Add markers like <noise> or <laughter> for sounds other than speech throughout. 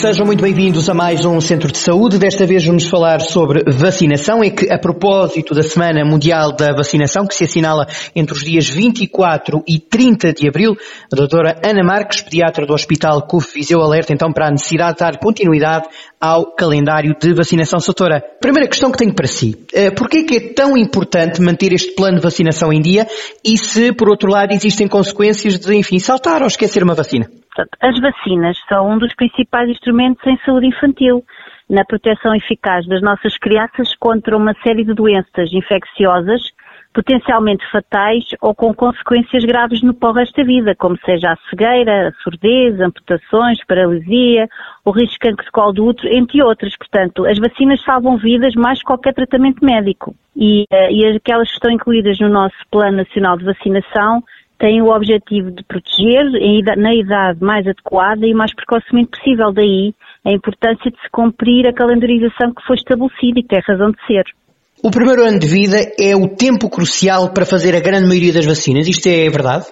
Sejam muito bem-vindos a mais um Centro de Saúde. Desta vez vamos falar sobre vacinação. É que, a propósito da Semana Mundial da Vacinação, que se assinala entre os dias 24 e 30 de abril, a doutora Ana Marques, pediatra do Hospital CUF Viseu, alerta então para a necessidade de dar continuidade ao calendário de vacinação. Doutora, primeira questão que tenho para si. Eh, Porquê que é tão importante manter este plano de vacinação em dia e se, por outro lado, existem consequências de, enfim, saltar ou esquecer uma vacina? Portanto, as vacinas são um dos principais instrumentos em saúde infantil, na proteção eficaz das nossas crianças contra uma série de doenças infecciosas, potencialmente fatais ou com consequências graves no o resto da vida, como seja a cegueira, a surdez, amputações, paralisia, o risco de cancro de colo do útero, entre outras. Portanto, as vacinas salvam vidas mais que qualquer tratamento médico. E, eh, e aquelas que estão incluídas no nosso Plano Nacional de Vacinação têm o objetivo de proteger na idade mais adequada e mais precocemente possível. Daí a importância de se cumprir a calendarização que foi estabelecida e que tem razão de ser. O primeiro ano de vida é o tempo crucial para fazer a grande maioria das vacinas. Isto é verdade?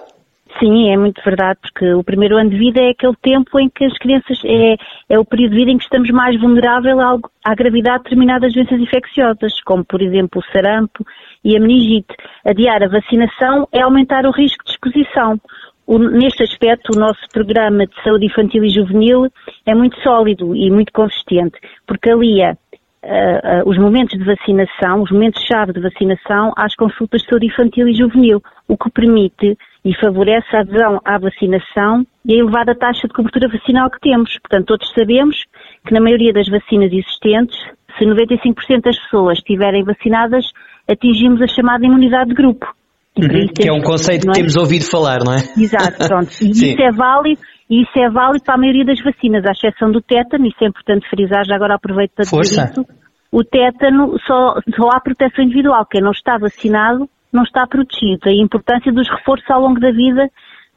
Sim, é muito verdade, porque o primeiro ano de vida é aquele tempo em que as crianças, é, é o período de vida em que estamos mais vulneráveis à gravidade de determinadas doenças infecciosas, como por exemplo o sarampo e a meningite. Adiar a vacinação é aumentar o risco de exposição. O, neste aspecto, o nosso programa de saúde infantil e juvenil é muito sólido e muito consistente, porque alia uh, uh, os momentos de vacinação, os momentos-chave de vacinação, às consultas de saúde infantil e juvenil, o que permite e favorece a adesão à vacinação e a elevada taxa de cobertura vacinal que temos. Portanto, todos sabemos que na maioria das vacinas existentes, se 95% das pessoas estiverem vacinadas, atingimos a chamada imunidade de grupo. Uhum, que é um conceito é? que temos ouvido falar, não é? Exato, pronto. <laughs> E isso é válido, e isso é válido para a maioria das vacinas, à exceção do tétano, isso é importante frisar, já agora aproveito para dizer isso. O tétano só, só há proteção individual. Quem não está vacinado não está protegido. A importância dos reforços ao longo da vida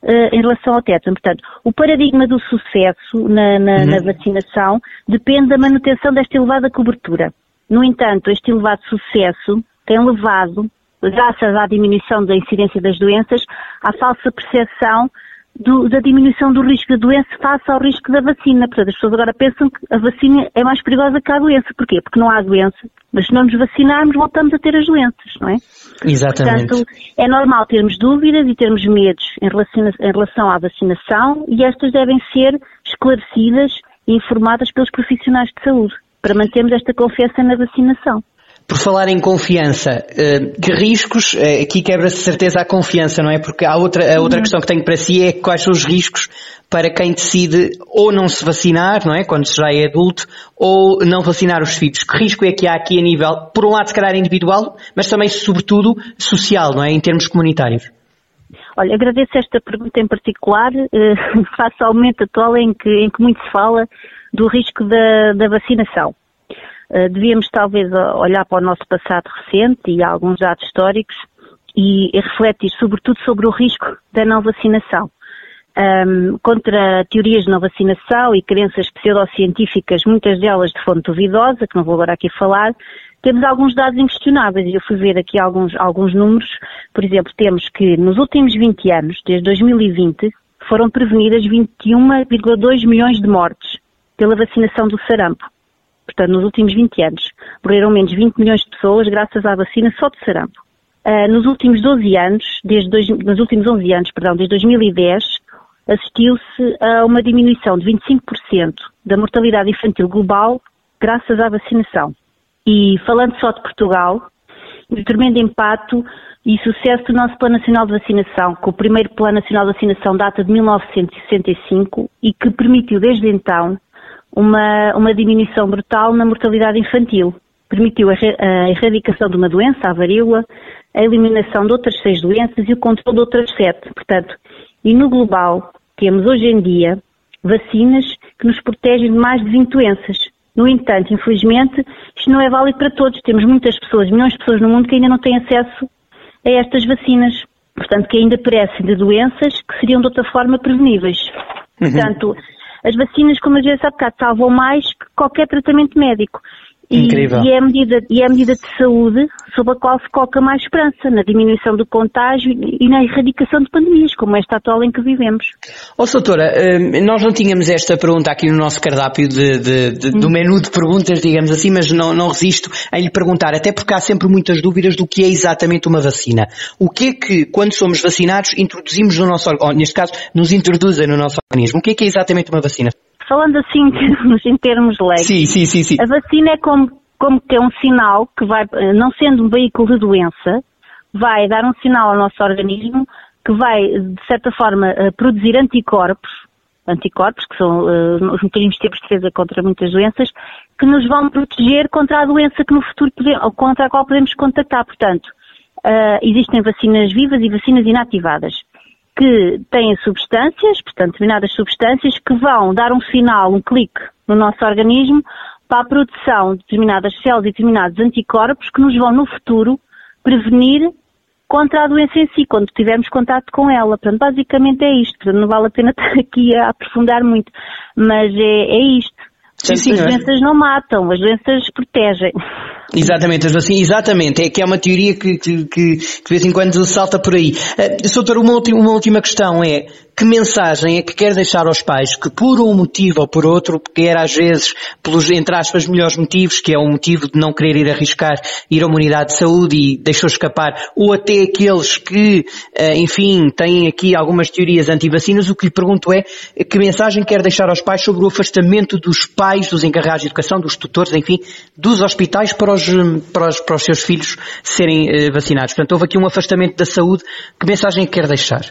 uh, em relação ao tétano. Portanto, o paradigma do sucesso na, na, uhum. na vacinação depende da manutenção desta elevada cobertura. No entanto, este elevado sucesso tem levado, graças à diminuição da incidência das doenças, à falsa percepção do, da diminuição do risco da doença face ao risco da vacina. Portanto, as pessoas agora pensam que a vacina é mais perigosa que a doença. Porquê? Porque não há doença. Mas se não nos vacinarmos, voltamos a ter as doenças, não é? Exatamente. Portanto, é normal termos dúvidas e termos medos em relação, em relação à vacinação e estas devem ser esclarecidas e informadas pelos profissionais de saúde para mantermos esta confiança na vacinação. Por falar em confiança, eh, que riscos, eh, aqui quebra-se certeza a confiança, não é? Porque há outra, a outra uhum. questão que tenho para si é quais são os riscos para quem decide ou não se vacinar, não é? Quando já é adulto, ou não vacinar os filhos. Que risco é que há aqui a nível, por um lado, se calhar individual, mas também, sobretudo, social, não é? Em termos comunitários. Olha, agradeço esta pergunta em particular, eh, <laughs> face ao momento atual em que, em que muito se fala do risco da, da vacinação. Eh, devíamos talvez olhar para o nosso passado recente e alguns dados históricos e, refletir sobretudo sobre o risco da não vacinação. Um, contra teorias de não vacinação e crenças pseudocientíficas, muitas delas de fonte duvidosa, que não vou agora aqui falar, temos alguns dados inquestionáveis e eu fui ver aqui alguns, alguns números. Por exemplo, temos que nos últimos 20 anos, desde 2020, foram prevenidas 21,2 milhões de mortes pela vacinação do sarampo portanto, nos últimos 20 anos, morreram menos 20 milhões de pessoas graças à vacina só de sarampo. Uh, nos últimos 12 anos, desde dois, nos últimos 11 anos, perdão, desde 2010, assistiu-se a uma diminuição de 25% da mortalidade infantil global graças à vacinação. E falando só de Portugal, o tremendo impacto e sucesso do nosso Plano Nacional de Vacinação, que o primeiro Plano Nacional de Vacinação data de 1965 e que permitiu desde então uma, uma diminuição brutal na mortalidade infantil. Permitiu a, a erradicação de uma doença, a varíola, a eliminação de outras seis doenças e o controle de outras sete. Portanto, e no global, temos hoje em dia vacinas que nos protegem de mais de 20 doenças. No entanto, infelizmente, isto não é válido para todos. Temos muitas pessoas, milhões de pessoas no mundo que ainda não têm acesso a estas vacinas. Portanto, que ainda perecem de doenças que seriam de outra forma preveníveis. Uhum. Portanto, As vacinas, como eu disse há bocado, salvam mais que qualquer tratamento médico. E, Incrível. E é, a medida, e é a medida de saúde sob a qual se coloca mais esperança na diminuição do contágio e na erradicação de pandemias, como esta atual em que vivemos. Ó, oh, doutora, hum, nós não tínhamos esta pergunta aqui no nosso cardápio de, de, de, do hum. menu de perguntas, digamos assim, mas não, não resisto em lhe perguntar, até porque há sempre muitas dúvidas do que é exatamente uma vacina. O que é que, quando somos vacinados, introduzimos no nosso, ou neste caso, nos introduzem no nosso organismo? O que é que é exatamente uma vacina? Falando assim em termos leigos, sim, sim, sim, sim. a vacina é como, como que é um sinal que vai, não sendo um veículo de doença, vai dar um sinal ao nosso organismo que vai, de certa forma, eh, produzir anticorpos, anticorpos, que são uh, os mecanismos de defesa contra muitas doenças, que nos vão proteger contra a doença que no futuro podemos, ou contra a qual podemos contactar. Portanto, uh, existem vacinas vivas e vacinas inativadas que têm substâncias, portanto, determinadas substâncias, que vão dar um sinal, um clique no nosso organismo para a produção de determinadas células e determinados anticorpos que nos vão, no futuro, prevenir contra a doença em si, quando tivermos contato com ela. Portanto, basicamente é isto. Portanto, não vale a pena <laughs> estar aqui a aprofundar muito, mas é, é isto. Portanto, sim, as doenças não matam, as doenças protegem. Exatamente, assim, exatamente. É que é uma teoria que, que, que, de vez em quando salta por aí. Uh, Soutor, uma, uma última questão é, que mensagem é que quer deixar aos pais que por um motivo ou por outro, quer às vezes pelos, entre aspas, melhores motivos, que é o motivo de não querer ir arriscar ir a uma unidade de saúde e deixou escapar, ou até aqueles que, uh, enfim, têm aqui algumas teorias anti-vacinas, o que lhe pergunto é que mensagem quer deixar aos pais sobre o afastamento dos pais, dos encarregados de educação, dos tutores, enfim, dos hospitais para os, para os, para os seus filhos serem uh, vacinados. Portanto, houve aqui um afastamento da saúde. Que mensagem é que quer deixar?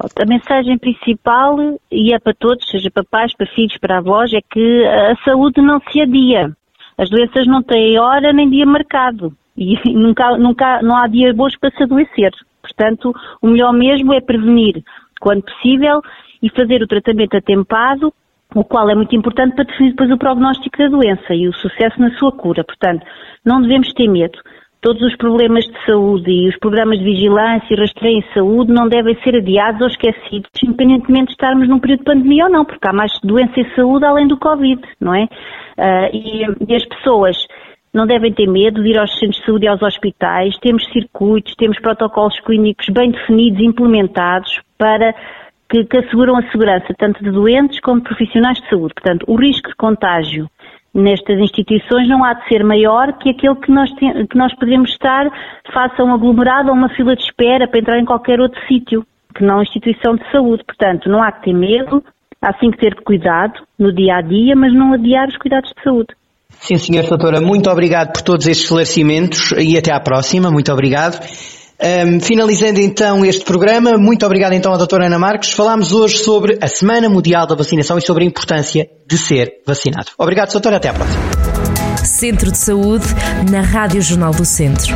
A mensagem principal, e é para todos, seja para pais, para filhos, para avós, é que a saúde não se adia. As doenças não têm hora nem dia marcado. E <laughs> nunca, nunca, não há dia bons para se adoecer. Portanto, o melhor mesmo é prevenir quando possível e fazer o tratamento atempado, o qual é muito importante para definir depois o prognóstico da doença e o sucesso na sua cura. Portanto, não devemos ter medo todos os problemas de saúde e os programas de vigilância e rastreio em saúde não devem ser adiados ou esquecidos, independentemente de estarmos num período de pandemia ou não, porque há mais doença e saúde além do Covid, não é? Uh, e, e as pessoas não devem ter medo de ir aos centros de saúde e aos hospitais. Temos circuitos, temos protocolos clínicos bem definidos e implementados para que, que, asseguram a segurança tanto de doentes como de profissionais de saúde. Portanto, o risco de contágio nestas instituições não há de ser maior que aquele que nós, que nós podemos estar face a um aglomerado ou uma fila de espera para entrar em qualquer outro sítio, que não instituição de saúde. Portanto, não há que ter medo, há sim que ter cuidado no dia a dia, mas não adiar os cuidados de saúde. Sim, senhor doutora, muito obrigado por todos estes esclarecimentos e até à próxima. Muito obrigado. Um, finalizando então este programa, muito obrigado então à doutora Ana Marques. Falámos hoje sobre a Semana Mundial da Vacinação e sobre a importância de ser vacinado. Obrigado, doutora, até à próxima. Centro de Saúde, na Rádio Jornal do Centro.